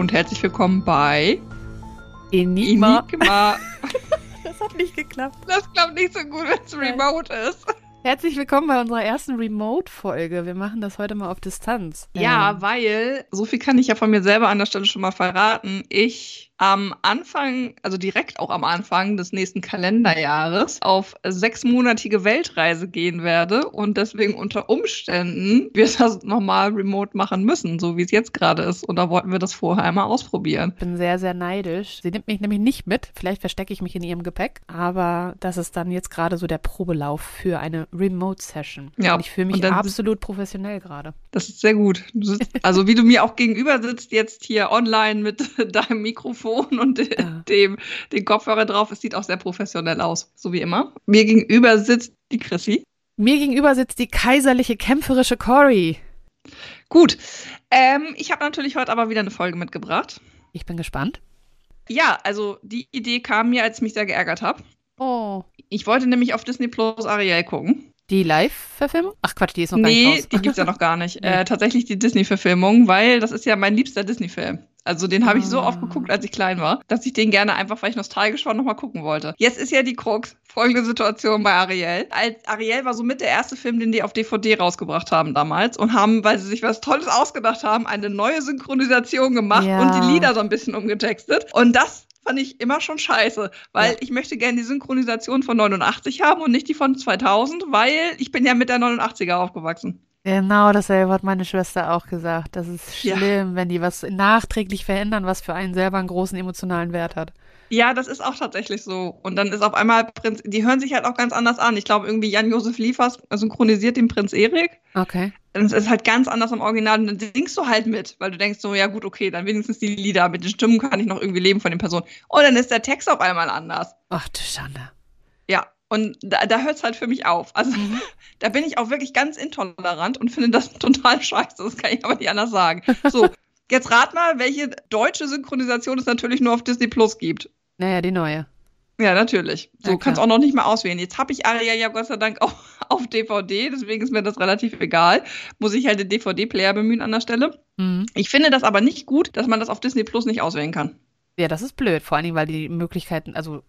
und herzlich willkommen bei Enigma. Enigma. Das hat nicht geklappt. Das klappt nicht so gut, wenn es remote ist. Herzlich willkommen bei unserer ersten Remote-Folge. Wir machen das heute mal auf Distanz. Ja, Ähm, weil, so viel kann ich ja von mir selber an der Stelle schon mal verraten, ich am Anfang, also direkt auch am Anfang des nächsten Kalenderjahres, auf sechsmonatige Weltreise gehen werde und deswegen unter Umständen wir das nochmal remote machen müssen, so wie es jetzt gerade ist. Und da wollten wir das vorher einmal ausprobieren. Ich bin sehr, sehr neidisch. Sie nimmt mich nämlich nicht mit. Vielleicht verstecke ich mich in ihrem Gepäck. Aber das ist dann jetzt gerade so der Probelauf für eine Remote-Session. Ja, Und ich fühle mich absolut professionell gerade. Das ist sehr gut. Sitzt, also wie du mir auch gegenüber sitzt, jetzt hier online mit deinem Mikrofon und de- Ja. dem den Kopfhörer drauf, es sieht auch sehr professionell aus, so wie immer. Mir gegenüber sitzt die Chrissy. Mir gegenüber sitzt die kaiserliche, kämpferische Cory. Gut, ähm, ich habe natürlich heute aber wieder eine Folge mitgebracht. Ich bin gespannt. Ja, also die Idee kam mir, als ich mich sehr geärgert habe. Oh. Ich wollte nämlich auf Disney Plus Ariel gucken. Die Live-Verfilmung? Ach Quatsch, die ist noch gar nee, nicht raus. die gibt's ja noch gar nicht. Nee. äh, tatsächlich die Disney-Verfilmung, weil das ist ja mein liebster Disney-Film. Also den habe ich so Ah. oft geguckt, als ich klein war, dass ich den gerne einfach, weil ich nostalgisch war, nochmal gucken wollte. Jetzt ist ja die Krux. Folgende Situation bei Ariel. Als Ariel war somit der erste Film, den die auf DVD rausgebracht haben damals und haben, weil sie sich was Tolles ausgedacht haben, eine neue Synchronisation gemacht Ja. und die Lieder so ein bisschen umgetextet. Und das fand ich immer schon scheiße, weil Ja. ich möchte gerne die Synchronisation von 89 haben und nicht die von 2000, weil ich bin ja mit der 89er aufgewachsen. Genau dasselbe hat meine Schwester auch gesagt. Das ist Ja. schlimm, wenn die was nachträglich verändern, was für einen selber einen großen emotionalen Wert hat. Ja, das ist auch tatsächlich so. Und dann ist auf einmal Prinz, die hören sich halt auch ganz anders an. Ich glaube, irgendwie Jan-Josef Liefers synchronisiert den Prinz Erik. Okay. Es ist halt ganz anders im Original. Und dann singst du halt mit, weil du denkst so, ja gut, okay, dann wenigstens die Lieder. Mit den Stimmen kann ich noch irgendwie leben von den Personen. Und dann ist der Text auf einmal anders. Ach du Schande. Ja. Und da, da hört es halt für mich auf. Also Mhm. da bin ich auch wirklich ganz intolerant und finde das total scheiße. Das kann ich aber nicht anders sagen. So, jetzt rat mal, welche deutsche Synchronisation es natürlich nur auf Disney Plus gibt. Naja, die neue. Ja, natürlich. So Ja, kannst auch noch nicht mal auswählen. Jetzt habe ich Aria ja Gott sei Dank auch auf DVD, deswegen ist mir das relativ egal. Muss ich halt den DVD-Player bemühen an der Stelle. Mhm. Ich finde das aber nicht gut, dass man das auf Disney Plus nicht auswählen kann. Ja, das ist blöd. Vor allen Dingen, weil die Möglichkeiten, also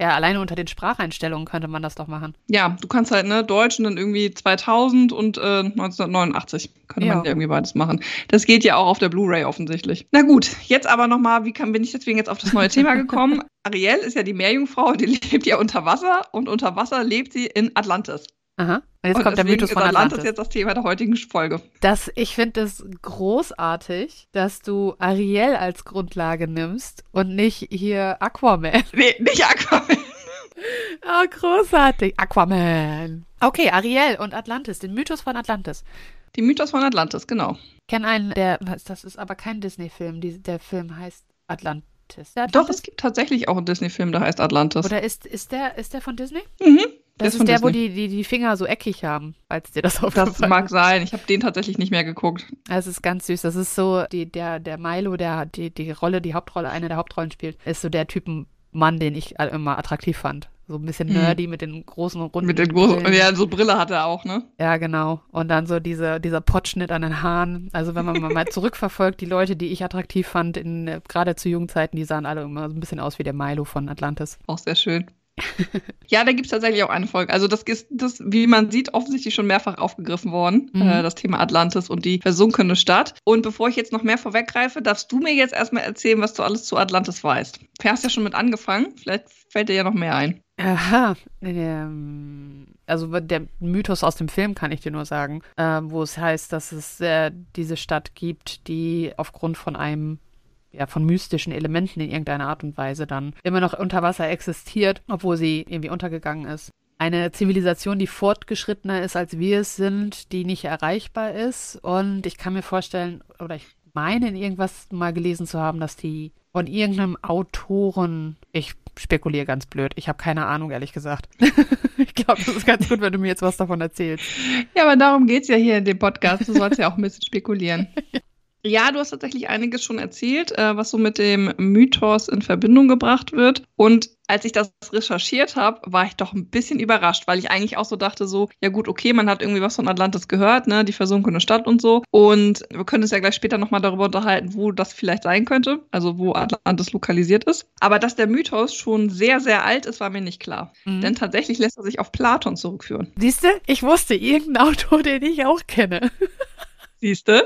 ja, alleine unter den Spracheinstellungen könnte man das doch machen. Ja, du kannst halt, ne, Deutsch und dann irgendwie 2000 und äh, 1989. Könnte man Ja. ja irgendwie beides machen. Das geht ja auch auf der Blu-ray offensichtlich. Na gut, jetzt aber nochmal, wie kann, bin ich deswegen jetzt auf das neue Thema gekommen? Ariel ist ja die Meerjungfrau, die lebt ja unter Wasser und unter Wasser lebt sie in Atlantis. Aha. Und jetzt und kommt der Mythos von Atlantis Atlantis. jetzt das Thema der heutigen Folge. Das, ich finde es großartig, dass du Ariel als Grundlage nimmst und nicht hier Aquaman. Nee, nicht Aquaman. Oh, großartig. Aquaman. Okay, Ariel und Atlantis, den Mythos von Atlantis. Die Mythos von Atlantis, genau. Ich kenne einen, der, das ist aber kein Disney-Film. Der Film heißt Atlantis. Der Doch, Atlantis? es gibt tatsächlich auch einen Disney-Film, der heißt Atlantis. Oder ist, ist, der, ist der von Disney? Mhm. Das ist ist, der, wo die, die die Finger so eckig haben, falls dir das aufgefallen Das mag sein. Ich habe den tatsächlich nicht mehr geguckt. Das ist ganz süß. Das ist so, die, der, der Milo, der die, die Rolle, die Hauptrolle, eine der Hauptrollen spielt, ist so der Typen Mann, den ich immer attraktiv fand. So ein bisschen Mhm. nerdy mit den großen runden Mit den großen, Brillen. ja, so Brille hat er auch, ne? Ja, genau. Und dann so diese, dieser Potschnitt an den Haaren. Also wenn man mal zurückverfolgt, die Leute, die ich attraktiv fand, in äh, gerade zu jungen Zeiten, die sahen alle immer so ein bisschen aus wie der Milo von Atlantis. Auch sehr schön. ja, da gibt's tatsächlich auch eine Folge. Also das ist, das, wie man sieht, offensichtlich schon mehrfach aufgegriffen worden, Mhm. äh, das Thema Atlantis und die versunkene Stadt. Und bevor ich jetzt noch mehr vorweggreife, darfst du mir jetzt erstmal erzählen, was du alles zu Atlantis weißt. Du hast ja schon mit angefangen, vielleicht fällt dir ja noch mehr ein. Aha. Ähm, also der Mythos aus dem Film kann ich dir nur sagen, äh, wo es heißt, dass es äh, diese Stadt gibt, die aufgrund von einem ja, von mystischen Elementen in irgendeiner Art und Weise dann immer noch unter Wasser existiert, obwohl sie irgendwie untergegangen ist. Eine Zivilisation, die fortgeschrittener ist, als wir es sind, die nicht erreichbar ist. Und ich kann mir vorstellen, oder ich meine in irgendwas mal gelesen zu haben, dass die von irgendeinem Autoren, ich spekuliere ganz blöd, ich habe keine Ahnung, ehrlich gesagt. ich glaube, das ist ganz gut, wenn du mir jetzt was davon erzählst. Ja, aber darum geht's ja hier in dem Podcast. Du sollst ja auch ein bisschen spekulieren. Ja, du hast tatsächlich einiges schon erzählt, äh, was so mit dem Mythos in Verbindung gebracht wird. Und als ich das recherchiert habe, war ich doch ein bisschen überrascht, weil ich eigentlich auch so dachte, so, ja gut, okay, man hat irgendwie was von Atlantis gehört, ne, die versunkene Stadt und so. Und wir können uns ja gleich später nochmal darüber unterhalten, wo das vielleicht sein könnte, also wo Atlantis lokalisiert ist. Aber dass der Mythos schon sehr, sehr alt ist, war mir nicht klar. Mhm. Denn tatsächlich lässt er sich auf Platon zurückführen. Siehst du, ich wusste irgendeinen Autor, den ich auch kenne. Siehst du?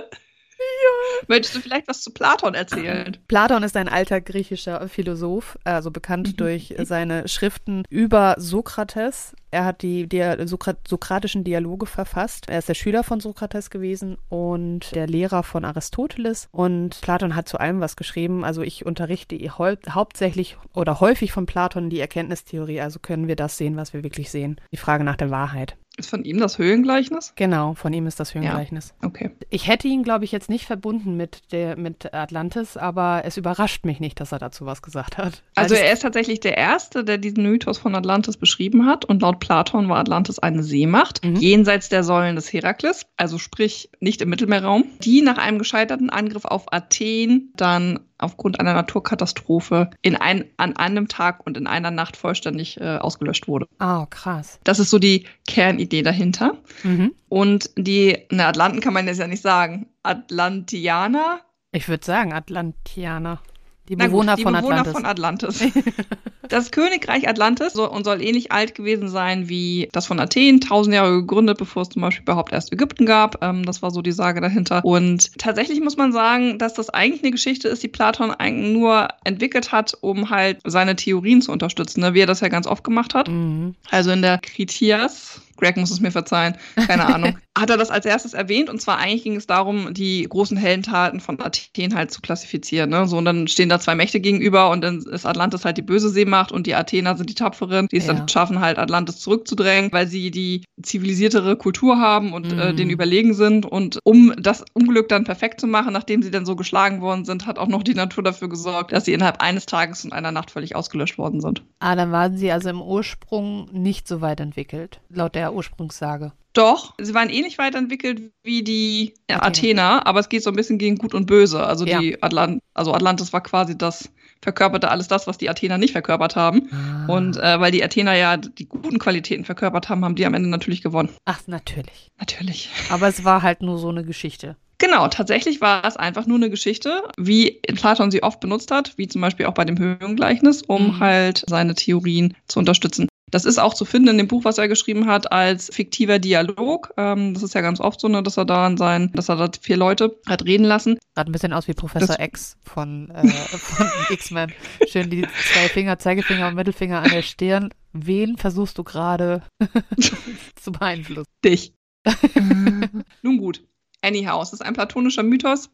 Ja. Möchtest du vielleicht was zu Platon erzählen? Platon ist ein alter griechischer Philosoph, also bekannt mhm. durch seine Schriften über Sokrates. Er hat die, die Sokrat sokratischen Dialoge verfasst. Er ist der Schüler von Sokrates gewesen und der Lehrer von Aristoteles. Und Platon hat zu allem was geschrieben. Also ich unterrichte hauptsächlich oder häufig von Platon die Erkenntnistheorie. Also können wir das sehen, was wir wirklich sehen. Die Frage nach der Wahrheit. Ist von ihm das Höhengleichnis? Genau, von ihm ist das Höhengleichnis. Ja, okay. Ich hätte ihn, glaube ich, jetzt nicht verbunden mit, der, mit Atlantis, aber es überrascht mich nicht, dass er dazu was gesagt hat. Also, also er ist tatsächlich der Erste, der diesen Mythos von Atlantis beschrieben hat. Und laut Platon war Atlantis eine Seemacht, mhm. jenseits der Säulen des Herakles, also sprich nicht im Mittelmeerraum, die nach einem gescheiterten Angriff auf Athen dann aufgrund einer Naturkatastrophe in ein, an einem Tag und in einer Nacht vollständig äh, ausgelöscht wurde. Ah, oh, krass. Das ist so die Kernidee dahinter. Mhm. Und die, ne, Atlanten kann man jetzt ja nicht sagen. Atlantianer? Ich würde sagen Atlantianer. Die Bewohner, gut, die von, Bewohner Atlantis. von Atlantis. Das Königreich Atlantis soll, und soll ähnlich alt gewesen sein wie das von Athen, tausend Jahre gegründet, bevor es zum Beispiel überhaupt erst Ägypten gab. Ähm, das war so die Sage dahinter. Und tatsächlich muss man sagen, dass das eigentlich eine Geschichte ist, die Platon eigentlich nur entwickelt hat, um halt seine Theorien zu unterstützen, ne? wie er das ja ganz oft gemacht hat. Mhm. Also in der Kritias, Greg muss es mir verzeihen, keine Ahnung, hat er das als erstes erwähnt. Und zwar eigentlich ging es darum, die großen Heldentaten von Athen halt zu klassifizieren. Ne? So, und dann stehen da zwei Mächte gegenüber und dann ist Atlantis halt die böse Seemacht und die Athener sind die Tapferen, die es ja. dann schaffen, halt Atlantis zurückzudrängen, weil sie die zivilisiertere Kultur haben und mhm. äh, den überlegen sind. Und um das Unglück dann perfekt zu machen, nachdem sie dann so geschlagen worden sind, hat auch noch die Natur dafür gesorgt, dass sie innerhalb eines Tages und einer Nacht völlig ausgelöscht worden sind. Ah, dann waren sie also im Ursprung nicht so weit entwickelt, laut der Ursprungssage. Doch, sie waren ähnlich weiterentwickelt wie die ja, Athener, aber es geht so ein bisschen gegen Gut und Böse. Also ja. die Atlant also Atlantis war quasi das verkörperte alles das, was die Athener nicht verkörpert haben. Ah. Und äh, weil die Athener ja die guten Qualitäten verkörpert haben, haben die am Ende natürlich gewonnen. Ach, natürlich. Natürlich. Aber es war halt nur so eine Geschichte. Genau, tatsächlich war es einfach nur eine Geschichte, wie Platon sie oft benutzt hat, wie zum Beispiel auch bei dem Höhengleichnis, um mhm. halt seine Theorien zu unterstützen. Das ist auch zu finden in dem Buch, was er geschrieben hat, als fiktiver Dialog. Ähm, das ist ja ganz oft so, ne, dass er da in sein, dass er da vier Leute hat reden lassen. Hat ein bisschen aus wie Professor das X von, äh, von X-Men. Schön die zwei Finger, Zeigefinger und Mittelfinger an der Stirn. Wen versuchst du gerade zu beeinflussen? Dich. Nun gut. Anyhow, es ist ein platonischer Mythos,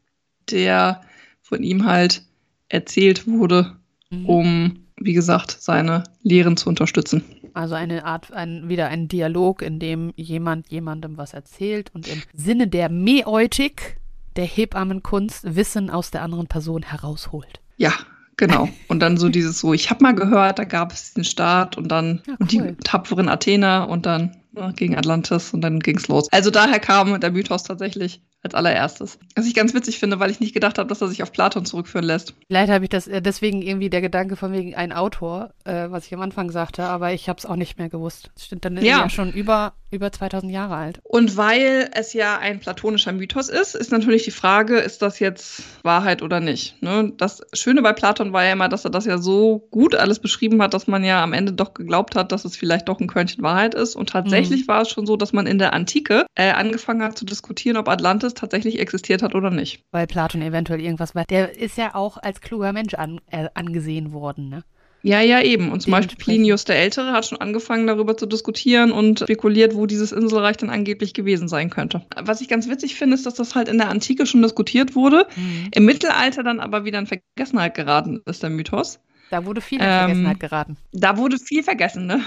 der von ihm halt erzählt wurde, mhm. um wie gesagt, seine Lehren zu unterstützen. Also eine Art, ein, wieder ein Dialog, in dem jemand jemandem was erzählt und im Sinne der Mäeutik, der Hebammenkunst, Wissen aus der anderen Person herausholt. Ja, genau. Und dann so dieses so, ich habe mal gehört, da gab es den Staat und dann ja, cool. und die tapferen Athener und dann ne, gegen Atlantis und dann ging es los. Also daher kam der Mythos tatsächlich als allererstes. Was ich ganz witzig finde, weil ich nicht gedacht habe, dass er sich auf Platon zurückführen lässt. Vielleicht habe ich das äh, deswegen irgendwie der Gedanke von wegen ein Autor, äh, was ich am Anfang sagte, aber ich habe es auch nicht mehr gewusst. Das stimmt, dann ist ja. ja schon über, über 2000 Jahre alt. Und weil es ja ein platonischer Mythos ist, ist natürlich die Frage, ist das jetzt Wahrheit oder nicht? Ne? Das Schöne bei Platon war ja immer, dass er das ja so gut alles beschrieben hat, dass man ja am Ende doch geglaubt hat, dass es vielleicht doch ein Körnchen Wahrheit ist. Und tatsächlich mhm. war es schon so, dass man in der Antike äh, angefangen hat zu diskutieren, ob Atlantis tatsächlich existiert hat oder nicht. Weil Platon eventuell irgendwas war. Der ist ja auch als kluger Mensch an, äh, angesehen worden, ne? Ja, ja, eben. Und zum Beispiel Plinius der Ältere hat schon angefangen, darüber zu diskutieren und spekuliert, wo dieses Inselreich dann angeblich gewesen sein könnte. Was ich ganz witzig finde, ist, dass das halt in der Antike schon diskutiert wurde, mhm. im Mittelalter dann aber wieder in Vergessenheit geraten ist, der Mythos. Da wurde viel in Vergessenheit ähm, geraten. Da wurde viel vergessen, ne?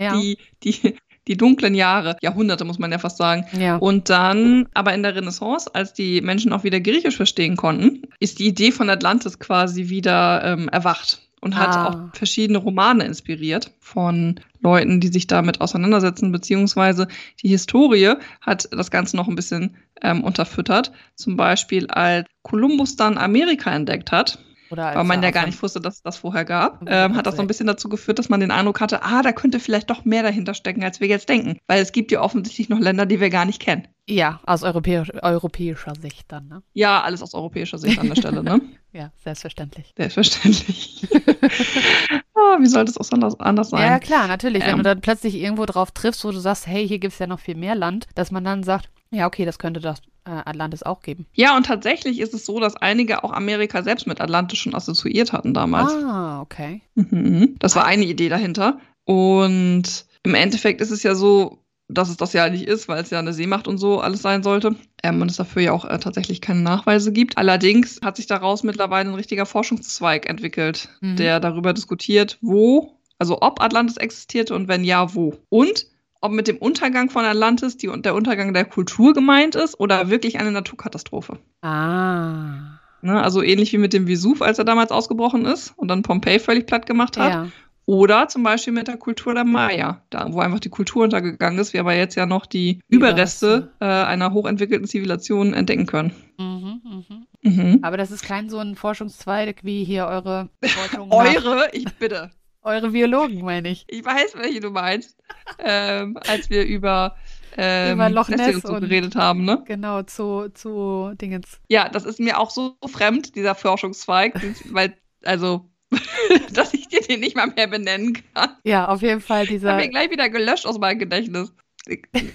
Ja. Die, die, die dunklen Jahre, Jahrhunderte muss man ja fast sagen. Ja. Und dann, aber in der Renaissance, als die Menschen auch wieder Griechisch verstehen konnten, ist die Idee von Atlantis quasi wieder ähm, erwacht und hat ah. auch verschiedene Romane inspiriert von Leuten, die sich damit auseinandersetzen, beziehungsweise die Historie hat das Ganze noch ein bisschen ähm, unterfüttert. Zum Beispiel, als Kolumbus dann Amerika entdeckt hat, Oder weil man ja gar nicht wusste, dass es das vorher gab, ähm, hat das so ein bisschen dazu geführt, dass man den Eindruck hatte, ah, da könnte vielleicht doch mehr dahinter stecken, als wir jetzt denken. Weil es gibt ja offensichtlich noch Länder, die wir gar nicht kennen. Ja, aus europäisch, europäischer Sicht dann, ne? Ja, alles aus europäischer Sicht an der Stelle, ne? Ja, selbstverständlich. Selbstverständlich. ah, wie sollte es auch anders, anders sein? Ja, klar, natürlich. Wenn Ähm. du dann plötzlich irgendwo drauf triffst, wo du sagst, hey, hier gibt es ja noch viel mehr Land, dass man dann sagt, ja, okay, das könnte das Atlantis auch geben. Ja, und tatsächlich ist es so, dass einige auch Amerika selbst mit Atlantis schon assoziiert hatten damals. Ah, okay. Mhm. Das war eine Idee dahinter. Und im Endeffekt ist es ja so, dass es das ja nicht ist, weil es ja eine Seemacht und so alles sein sollte. Ähm, und es dafür ja auch äh, tatsächlich keine Nachweise gibt. Allerdings hat sich daraus mittlerweile ein richtiger Forschungszweig entwickelt, Mhm. der darüber diskutiert, wo, also ob Atlantis existierte und wenn ja, wo. Und ob mit dem Untergang von Atlantis die, der Untergang der Kultur gemeint ist oder wirklich eine Naturkatastrophe. Ah. Ne? Also ähnlich wie mit dem Vesuv, als er damals ausgebrochen ist und dann Pompeji völlig platt gemacht hat. Ja. Oder zum Beispiel mit der Kultur der Maya, da wo einfach die Kultur untergegangen ist, wir aber jetzt ja noch die Überreste. Äh, einer hochentwickelten Zivilisation entdecken können. Mhm, mhm. Mhm. Aber das ist kein so ein Forschungszweig wie hier eure Forschung Eure, ich bitte. Eure Biologen, meine ich. Ich weiß, welche du meinst. ähm, als wir über, ähm, Über Loch Ness und so geredet haben, ne? Genau, zu, zu Dingens. Ja, das ist mir auch so fremd, dieser Forschungszweig, weil, also, dass ich dir den nicht mal mehr benennen kann. Ja, auf jeden Fall dieser. mir gleich wieder gelöscht aus meinem Gedächtnis.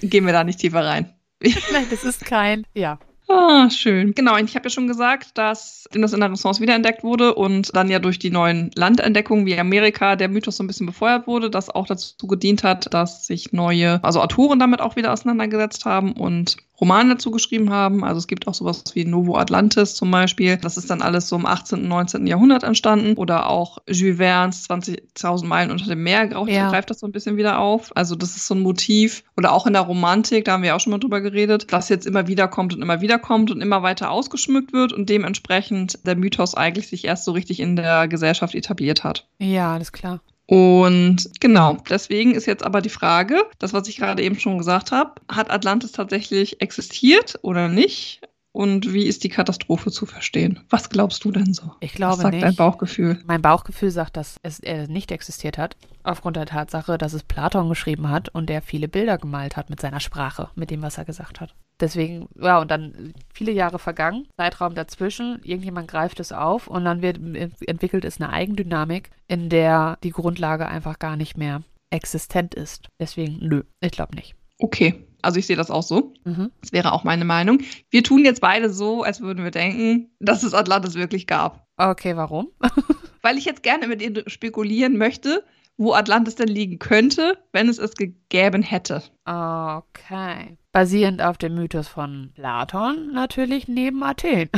Gehen wir da nicht tiefer rein. Nein, das ist kein. Ja. Ah, schön. Genau, ich habe ja schon gesagt, dass das in der Renaissance wiederentdeckt wurde und dann ja durch die neuen Landentdeckungen wie Amerika der Mythos so ein bisschen befeuert wurde, das auch dazu gedient hat, dass sich neue, also Autoren damit auch wieder auseinandergesetzt haben und Romane dazu geschrieben haben. Also es gibt auch sowas wie Novo Atlantis zum Beispiel. Das ist dann alles so im 18., 19. Jahrhundert entstanden. Oder auch Jules Verne's 20.000 Meilen unter dem Meer greift, Ja. greift das so ein bisschen wieder auf. Also das ist so ein Motiv. Oder auch in der Romantik, da haben wir auch schon mal drüber geredet, das jetzt immer wieder kommt und immer wieder kommt und immer weiter ausgeschmückt wird und dementsprechend der Mythos eigentlich sich erst so richtig in der Gesellschaft etabliert hat. Ja, alles klar. Und genau, deswegen ist jetzt aber die Frage, das, was ich gerade eben schon gesagt habe, hat Atlantis tatsächlich existiert oder nicht? Und wie ist die Katastrophe zu verstehen? Was glaubst du denn so? Ich glaube was sagt nicht. dein Bauchgefühl? Mein Bauchgefühl sagt, dass es äh, nicht existiert hat, aufgrund der Tatsache, dass es Platon geschrieben hat und der viele Bilder gemalt hat mit seiner Sprache, mit dem, was er gesagt hat. Deswegen, ja, und dann viele Jahre vergangen, Zeitraum dazwischen, irgendjemand greift es auf und dann wird, entwickelt es eine Eigendynamik, in der die Grundlage einfach gar nicht mehr existent ist. Deswegen, nö, ich glaube nicht. Okay, also ich sehe das auch so. Mhm. Das wäre auch meine Meinung. Wir tun jetzt beide so, als würden wir denken, dass es Atlantis wirklich gab. Okay, warum? Weil ich jetzt gerne mit dir spekulieren möchte, wo Atlantis denn liegen könnte, wenn es es gegeben hätte. Okay. Basierend auf dem Mythos von Platon natürlich neben Athen,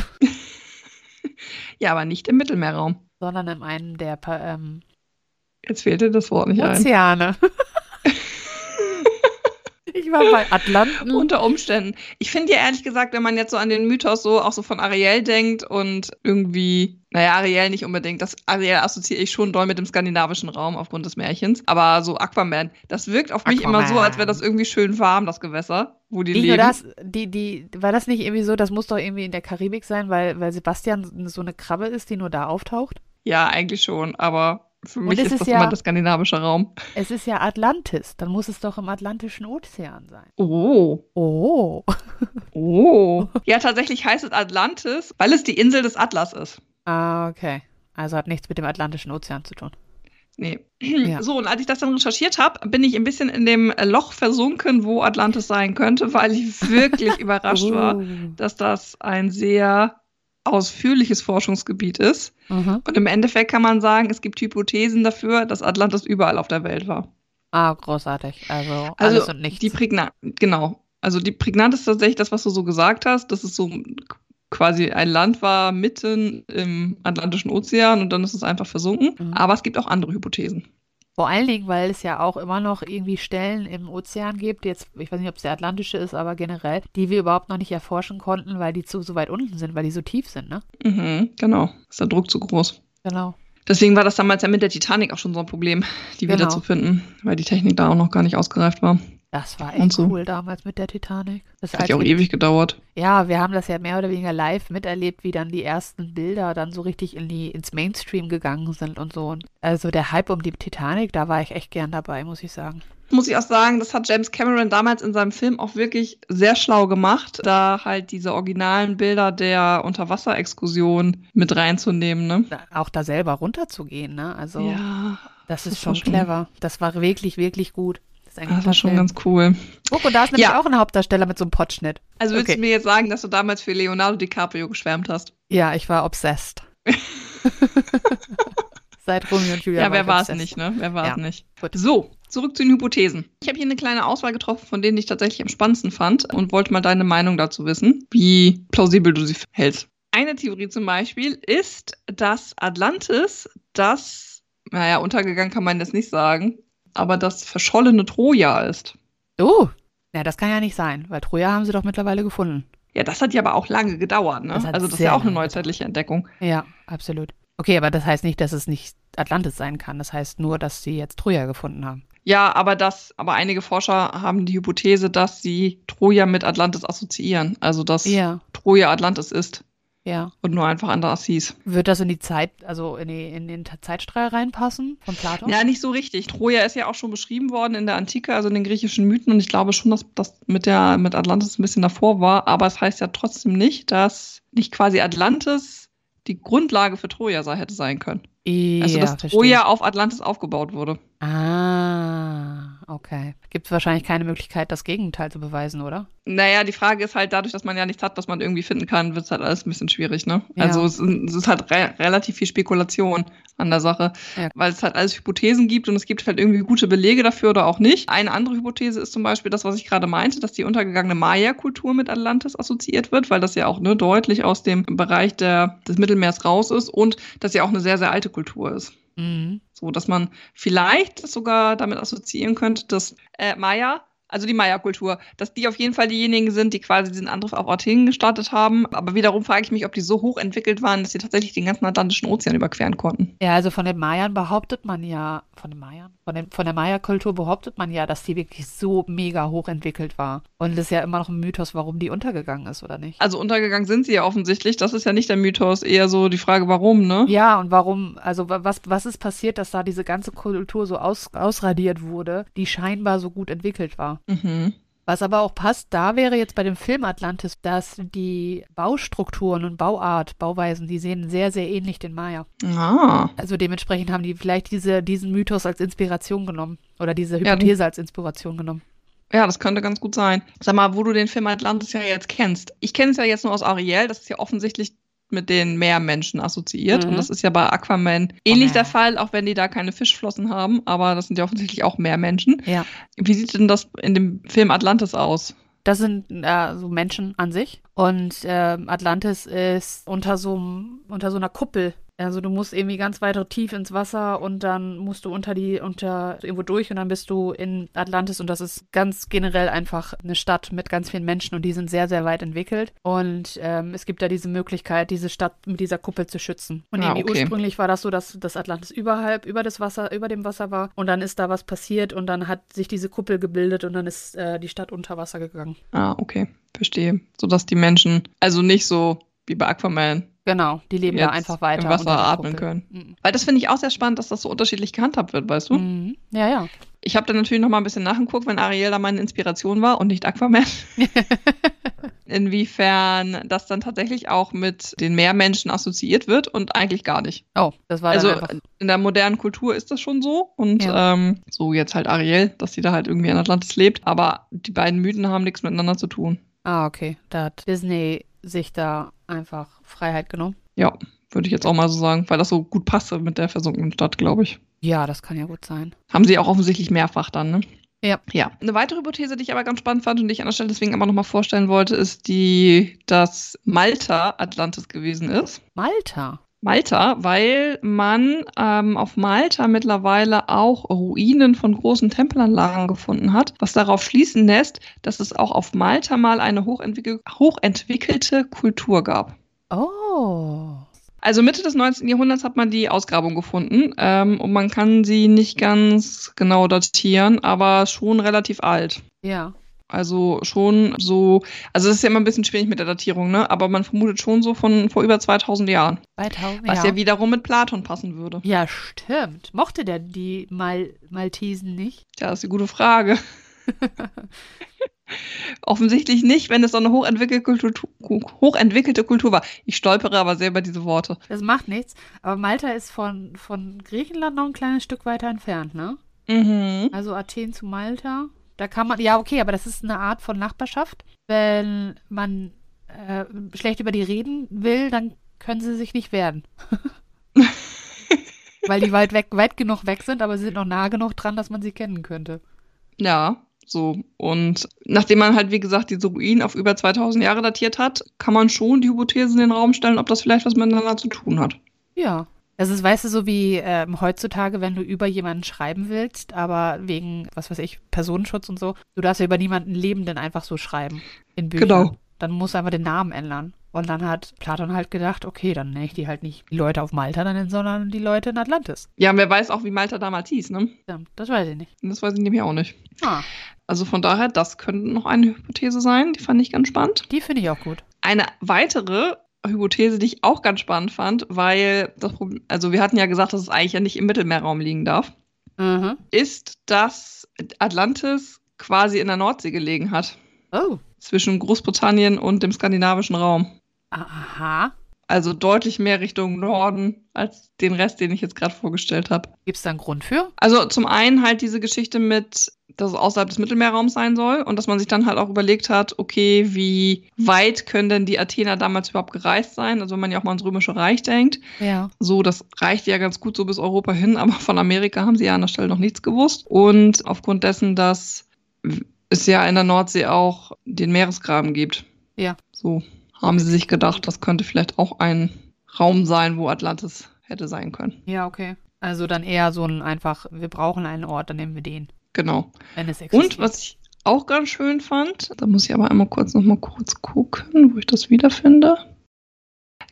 Ja, aber nicht im Mittelmeerraum. sondern in einem der ähm, Jetzt fehlt dir das Wort nicht ein. Ozeane. war bei Atlanten. Unter Umständen. Ich finde ja ehrlich gesagt, wenn man jetzt so an den Mythos so auch so von Ariel denkt und irgendwie, naja, Ariel nicht unbedingt. Das Ariel assoziiere ich schon doll mit dem skandinavischen Raum aufgrund des Märchens. Aber so Aquaman, das wirkt auf mich immer so, als wäre das irgendwie schön warm, das Gewässer, wo die nicht leben. nur das, die, die, war das nicht irgendwie so, das muss doch irgendwie in der Karibik sein, weil, weil Sebastian so eine Krabbe ist, die nur da auftaucht? Ja, eigentlich schon, aber für mich ist, ist das ja- immer der skandinavische Raum. Es ist ja Atlantis, dann muss es doch im Atlantischen Ozean sein. Oh. Oh. Oh. ja, tatsächlich heißt es Atlantis, weil es die Insel des Atlas ist. Ah, okay. Also hat nichts mit dem Atlantischen Ozean zu tun. Nee. Ja. So, und als ich das dann recherchiert habe, bin ich ein bisschen in dem Loch versunken, wo Atlantis sein könnte, weil ich wirklich überrascht war, Oh. dass das ein sehr ausführliches Forschungsgebiet ist. Mhm. Und im Endeffekt kann man sagen, es gibt Hypothesen dafür, dass Atlantis überall auf der Welt war. Ah, großartig. Also, Also alles und nichts. die genau. Also die prägnant ist tatsächlich das, was du so gesagt hast, dass es so quasi ein Land war mitten im Atlantischen Ozean und dann ist es einfach versunken. Mhm. Aber es gibt auch andere Hypothesen. Vor allen Dingen, weil es ja auch immer noch irgendwie Stellen im Ozean gibt, jetzt, ich weiß nicht, ob es der Atlantische ist, aber generell, die wir überhaupt noch nicht erforschen konnten, weil die zu so weit unten sind, weil die so tief sind, ne? Mhm, genau. Ist der Druck zu groß. Genau. Deswegen war das damals ja mit der Titanic auch schon so ein Problem, die Genau. wiederzufinden, weil die Technik da auch noch gar nicht ausgereift war. Das war echt so. cool damals mit der Titanic. Das Hat ja auch ewig gedauert. Ja, wir haben das ja mehr oder weniger live miterlebt, wie dann die ersten Bilder dann so richtig in die, ins Mainstream gegangen sind und so. Und also der Hype um die Titanic, da war ich echt gern dabei, muss ich sagen. Muss ich auch sagen, das hat James Cameron damals in seinem Film auch wirklich sehr schlau gemacht, da halt diese originalen Bilder der Unterwasserexkursion mit reinzunehmen, ne? Auch da selber runterzugehen, ne? Also Ja, das ist das schon schon- clever. Das war wirklich, wirklich gut. Das ist ein das war schon ganz cool. Und da ist nämlich Ja. auch ein Hauptdarsteller mit so einem Pottschnitt. Also willst Okay. du mir jetzt sagen, dass du damals für Leonardo DiCaprio geschwärmt hast? Ja, ich war obsessed. Seit Romeo und Julia Ja, wer war es nicht, ne? Wer war es Ja. nicht? Gut. So, zurück zu den Hypothesen. Ich habe hier eine kleine Auswahl getroffen, von denen ich tatsächlich am spannendsten fand und wollte mal deine Meinung dazu wissen, wie plausibel du sie hältst. Eine Theorie zum Beispiel ist, dass Atlantis das, naja, untergegangen kann man das nicht sagen, aber das verschollene Troja ist. Oh, ja, das kann ja nicht sein, weil Troja haben sie doch mittlerweile gefunden. Ja, das hat ja aber auch lange gedauert, ne? Das also das ist ja auch eine neuzeitliche Entdeckung. Ja, absolut. Okay, aber das heißt nicht, dass es nicht Atlantis sein kann. Das heißt nur, dass sie jetzt Troja gefunden haben. Ja, aber das, aber einige Forscher haben die Hypothese, dass sie Troja mit Atlantis assoziieren. Also dass Ja, Troja Atlantis ist ja. und nur einfach anders hieß. Wird das in die Zeit, also in, die, in den Zeitstrahl reinpassen von Platon? Ja, nicht so richtig. Troja ist ja auch schon beschrieben worden in der Antike, also in den griechischen Mythen. Und ich glaube schon, dass das mit der mit Atlantis ein bisschen davor war. Aber es heißt ja trotzdem nicht, dass nicht quasi Atlantis die Grundlage für Troja sei, hätte sein können. Ja, Also dass verstehe. Troja auf Atlantis aufgebaut wurde. Ah, okay. Gibt es wahrscheinlich keine Möglichkeit, das Gegenteil zu beweisen, oder? Naja, die Frage ist halt, dadurch, dass man ja nichts hat, was man irgendwie finden kann, wird es halt alles ein bisschen schwierig, ne? Ja. Also es, es ist halt re relativ viel Spekulation an der Sache, Ja. weil es halt alles Hypothesen gibt und es gibt halt irgendwie gute Belege dafür oder auch nicht. Eine andere Hypothese ist zum Beispiel das, was ich gerade meinte, dass die untergegangene Maya-Kultur mit Atlantis assoziiert wird, weil das ja auch ne, deutlich aus dem Bereich der, des Mittelmeers raus ist und das ja auch eine sehr, sehr alte Kultur ist. Mhm. So, dass man vielleicht sogar damit assoziieren könnte, dass äh, Maya, also die Maya-Kultur, dass die auf jeden Fall diejenigen sind, die quasi diesen Angriff auf Athen gestartet haben. Aber wiederum frage ich mich, ob die so hoch entwickelt waren, dass sie tatsächlich den ganzen Atlantischen Ozean überqueren konnten. Ja, also von den Mayern behauptet man ja, von den Mayern? Von, den, von der Maya-Kultur behauptet man ja, dass die wirklich so mega hoch entwickelt war. Und das ist ja immer noch ein Mythos, warum die untergegangen ist, oder nicht? Also untergegangen sind sie ja offensichtlich. Das ist ja nicht der Mythos, eher so die Frage, warum, ne? Ja, und warum, also wa- was, was ist passiert, dass da diese ganze Kultur so aus, ausradiert wurde, die scheinbar so gut entwickelt war? Mhm. Was aber auch passt, da wäre jetzt bei dem Film Atlantis, dass die Baustrukturen und Bauart, Bauweisen, die sehen sehr, sehr ähnlich den Maya. Ah. Also dementsprechend haben die vielleicht diese, diesen Mythos als Inspiration genommen oder diese Ja, Hypothese als Inspiration genommen. Ja, das könnte ganz gut sein. Sag mal, wo du den Film Atlantis ja jetzt kennst. Ich kenne es ja jetzt nur aus Ariel, das ist ja offensichtlich mit den Meermenschen assoziiert. Mhm. Und das ist ja bei Aquaman ähnlich ja. der Fall, auch wenn die da keine Fischflossen haben, aber das sind ja offensichtlich auch Meermenschen. Ja. Wie sieht denn das in dem Film Atlantis aus? Das sind äh, so Menschen an sich. Und ähm, Atlantis ist unter so, unter so einer Kuppel. Also du musst irgendwie ganz weit tief ins Wasser und dann musst du unter die, unter irgendwo durch und dann bist du in Atlantis und das ist ganz generell einfach eine Stadt mit ganz vielen Menschen und die sind sehr, sehr weit entwickelt. Und ähm, es gibt da diese Möglichkeit, diese Stadt mit dieser Kuppel zu schützen. Und Ah, irgendwie okay. ursprünglich war das so, dass das Atlantis überhalb, über das Wasser, über dem Wasser war und dann ist da was passiert und dann hat sich diese Kuppel gebildet und dann ist äh, die Stadt unter Wasser gegangen. Ah, okay, verstehe. Sodass die Menschen, also nicht so wie bei Aquaman, Genau, die leben da einfach weiter. im Wasser atmen Kuppel. können. Weil das finde ich auch sehr spannend, dass das so unterschiedlich gehandhabt wird, weißt du? Mhm. Mhm. Ja, ja. Ich habe dann natürlich noch mal ein bisschen nachgeguckt, wenn Ariel da meine Inspiration war und nicht Aquaman. Inwiefern das dann tatsächlich auch mit den Meermenschen assoziiert wird und eigentlich gar nicht. Oh, das war also einfach. in der modernen Kultur ist das schon so und Ja. ähm, so jetzt halt Ariel, dass sie da halt irgendwie in Atlantis lebt, aber die beiden Mythen haben nichts miteinander zu tun. Ah, okay. Da hat Disney sich da einfach Freiheit genommen. Ja, würde ich jetzt auch mal so sagen, weil das so gut passte mit der versunkenen Stadt, glaube ich. Ja, das kann ja gut sein. Haben sie auch offensichtlich mehrfach dann, ne? Ja. Ja. Eine weitere Hypothese, die ich aber ganz spannend fand und die ich an der Stelle deswegen aber nochmal vorstellen wollte, ist die, dass Malta Atlantis gewesen ist. Malta. Malta, weil man ähm, auf Malta mittlerweile auch Ruinen von großen Tempelanlagen gefunden hat, was darauf schließen lässt, dass es auch auf Malta mal eine hochentwickel hochentwickelte Kultur gab. Oh. Also Mitte des 19. Jahrhunderts hat man die Ausgrabung gefunden ähm, und man kann sie nicht ganz genau datieren, aber schon relativ alt. Ja. Also schon so, also es ist ja immer ein bisschen schwierig mit der Datierung, ne? Aber man vermutet schon so von vor über 2000 Jahren. 2000, Was ja. ja wiederum mit Platon passen würde. Ja, stimmt. Mochte der die Mal Maltesen nicht? Ja, das ist eine gute Frage. Offensichtlich nicht, wenn es so eine hochentwickelte Kultur, hochentwickelte Kultur war. Ich stolpere aber sehr über diese Worte. Das macht nichts. Aber Malta ist von, von Griechenland noch ein kleines Stück weiter entfernt, ne? Mhm. Also Athen zu Malta. Da kann man, ja, okay, aber das ist eine Art von Nachbarschaft. Wenn man äh, schlecht über die reden will, dann können sie sich nicht wehren. Weil die weit weg, weit genug weg sind, aber sie sind noch nah genug dran, dass man sie kennen könnte. Ja, so. Und nachdem man halt, wie gesagt, diese Ruinen auf über 2000 Jahre datiert hat, kann man schon die Hypothese in den Raum stellen, ob das vielleicht was miteinander zu tun hat. Ja. Das ist, weißt du, so wie ähm, heutzutage, wenn du über jemanden schreiben willst, aber wegen, was weiß ich, Personenschutz und so, du darfst ja über niemanden Lebenden einfach so schreiben in Büchern. Genau. Dann musst du einfach den Namen ändern. Und dann hat Platon halt gedacht, okay, dann nenne ich die halt nicht die Leute auf Malta nennen, sondern die Leute in Atlantis. Ja, und wer weiß auch, wie Malta damals hieß, ne? Stimmt, das weiß ich nicht. Das weiß ich nämlich auch nicht. Ah, Also von daher, das könnte noch eine Hypothese sein. Die fand ich ganz spannend. die finde ich auch gut. Eine weitere Hypothese, die ich auch ganz spannend fand, weil das Problem, also wir hatten ja gesagt, dass es eigentlich ja nicht im Mittelmeerraum liegen darf, Mhm. ist, dass Atlantis quasi in der Nordsee gelegen hat. Oh. Zwischen Großbritannien und dem skandinavischen Raum. Aha. Also deutlich mehr Richtung Norden als den Rest, den ich jetzt gerade vorgestellt habe. Gibt es da einen Grund für? Also zum einen halt diese Geschichte mit, dass es außerhalb des Mittelmeerraums sein soll und dass man sich dann halt auch überlegt hat, okay, wie weit können denn die Athener damals überhaupt gereist sein? Also wenn man ja auch mal ans Römische Reich denkt. Ja. So, das reicht ja ganz gut so bis Europa hin, aber von Amerika haben sie ja an der Stelle noch nichts gewusst. Und aufgrund dessen, dass es ja in der Nordsee auch den Meeresgraben gibt. Ja. So haben sie sich gedacht, das könnte vielleicht auch ein Raum sein, wo Atlantis hätte sein können. Ja, okay. Also dann eher so ein einfach, wir brauchen einen Ort, dann nehmen wir den, Genau. Und was ich auch ganz schön fand, da muss ich aber einmal kurz noch mal kurz gucken, wo ich das wiederfinde.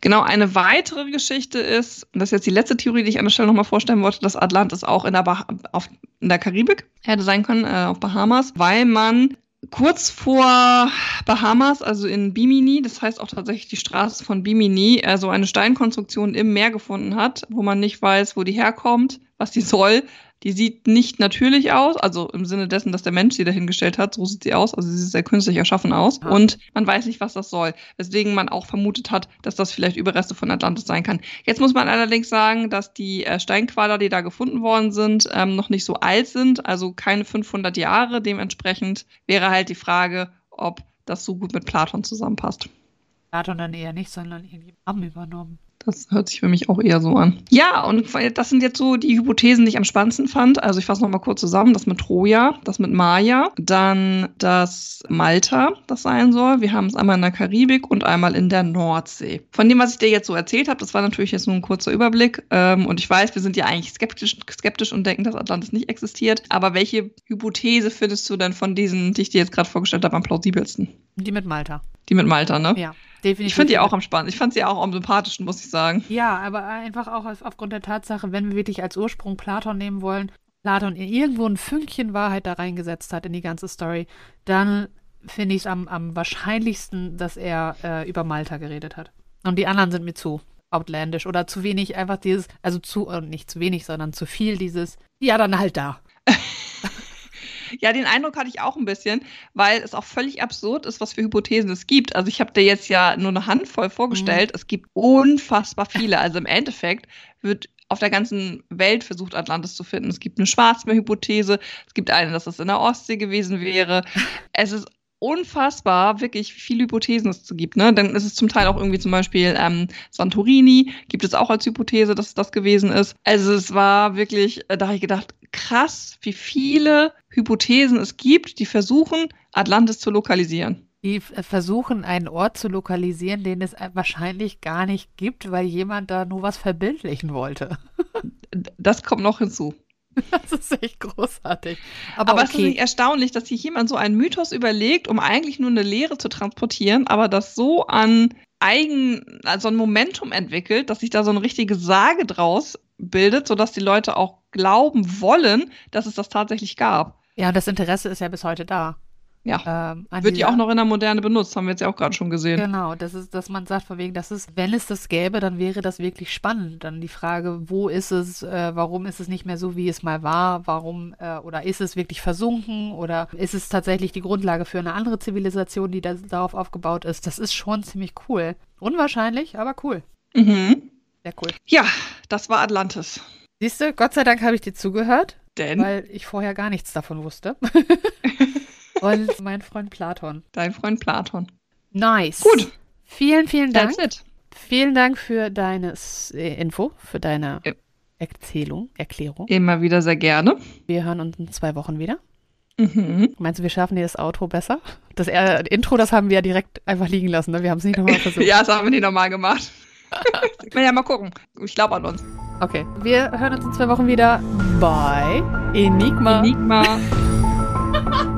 Genau, eine weitere Geschichte ist, und das ist jetzt die letzte Theorie, die ich an der Stelle noch mal vorstellen wollte, dass Atlantis auch in der, bah auf, in der Karibik hätte sein können, äh, auf Bahamas, weil man kurz vor Bahamas, also in Bimini, das heißt auch tatsächlich die Straße von Bimini, also eine Steinkonstruktion im Meer gefunden hat, wo man nicht weiß, wo die herkommt, was die soll. Die sieht nicht natürlich aus, also im Sinne dessen, dass der Mensch sie dahingestellt hat, so sieht sie aus, also sie sieht sehr künstlich erschaffen aus Ja. und man weiß nicht, was das soll, weswegen man auch vermutet hat, dass das vielleicht Überreste von Atlantis sein kann. Jetzt muss man allerdings sagen, dass die äh, Steinquader, die da gefunden worden sind, ähm, noch nicht so alt sind, also keine 500 Jahre. Dementsprechend wäre halt die Frage, ob das so gut mit Platon zusammenpasst. Platon dann eher nicht, sondern irgendwie haben übernommen. Das hört sich für mich auch eher so an. Ja, und das sind jetzt so die Hypothesen, die ich am spannendsten fand. Also ich fasse noch mal kurz zusammen. Das mit Troja, das mit Maya, dann das Malta, das sein soll. Wir haben es einmal in der Karibik und einmal in der Nordsee. Von dem, was ich dir jetzt so erzählt habe, das war natürlich jetzt nur ein kurzer Überblick. Ähm, und ich weiß, wir sind ja eigentlich skeptisch, skeptisch und denken, dass Atlantis nicht existiert. Aber welche Hypothese findest du denn von diesen, die ich dir jetzt gerade vorgestellt habe, am plausibelsten? Die mit Malta. Die mit Malta, ne? Ja, definitiv. Ich finde die auch am spannendsten. Ich fand sie auch am sympathischen, muss ich sagen. Ja, aber einfach auch auf- aufgrund der Tatsache, wenn wir wirklich als Ursprung Platon nehmen wollen, Platon irgendwo ein Fünkchen Wahrheit da reingesetzt hat in die ganze Story, dann finde ich es am, am wahrscheinlichsten, dass er äh, über Malta geredet hat. Und die anderen sind mir zu outlandish oder zu wenig einfach dieses, also zu, äh, nicht zu wenig, sondern zu viel dieses, ja, dann halt da. Ja, den Eindruck hatte ich auch ein bisschen, weil es auch völlig absurd ist, was für Hypothesen es gibt. Also ich habe dir jetzt ja nur eine Handvoll vorgestellt. Es gibt unfassbar viele. Also im Endeffekt wird auf der ganzen Welt versucht, Atlantis zu finden. Es gibt eine Schwarzmeerhypothese. Es gibt eine, dass es in der Ostsee gewesen wäre. Es ist unfassbar, wirklich, wie viele Hypothesen es zu gibt. Ne? Dann ist es zum Teil auch irgendwie zum Beispiel ähm, Santorini, gibt es auch als Hypothese, dass es das gewesen ist. Also es war wirklich, äh, da habe ich gedacht, krass, wie viele Hypothesen es gibt, die versuchen, Atlantis zu lokalisieren. Die f- versuchen, einen Ort zu lokalisieren, den es äh, wahrscheinlich gar nicht gibt, weil jemand da nur was verbildlichen wollte. Das kommt noch hinzu. Das ist echt großartig. Aber, Aber es ist okay. nicht erstaunlich, dass sich jemand so einen Mythos überlegt, um eigentlich nur eine Lehre zu transportieren, aber das so an eigen, also ein Momentum entwickelt, dass sich da so eine richtige Sage draus bildet, sodass die Leute auch glauben wollen, dass es das tatsächlich gab. Ja, und das Interesse ist ja bis heute da. Ja. Ähm, Wird ja dieser- auch noch in der Moderne benutzt, haben wir jetzt ja auch gerade schon gesehen. Genau, das ist, dass man sagt, von wegen, das ist, wenn es das gäbe, dann wäre das wirklich spannend. Dann die Frage, wo ist es, äh, warum ist es nicht mehr so, wie es mal war, warum, äh, oder ist es wirklich versunken oder ist es tatsächlich die Grundlage für eine andere Zivilisation, die da, darauf aufgebaut ist? Das ist schon ziemlich cool. Unwahrscheinlich, aber cool. Mhm. Sehr cool. Ja, das war Atlantis. Siehst du, Gott sei Dank habe ich dir zugehört, Denn weil ich vorher gar nichts davon wusste. Und mein Freund Platon. dein Freund Platon. Nice. Gut. Vielen, vielen Dank. That's it. Vielen Dank für deine äh, Info, für deine Ja. Erzählung, Erklärung. Immer wieder sehr gerne. Wir hören uns in zwei Wochen wieder. Mhm. Meinst du, wir schaffen dir das Outro besser? Das äh, Intro, das haben wir ja direkt einfach liegen lassen. Ne? Wir haben es nicht nochmal versucht. Ja, das haben wir nicht nochmal gemacht. Na ja, mal gucken. Ich glaube an uns. Okay, wir hören uns in zwei Wochen wieder bei Enigma. Enigma.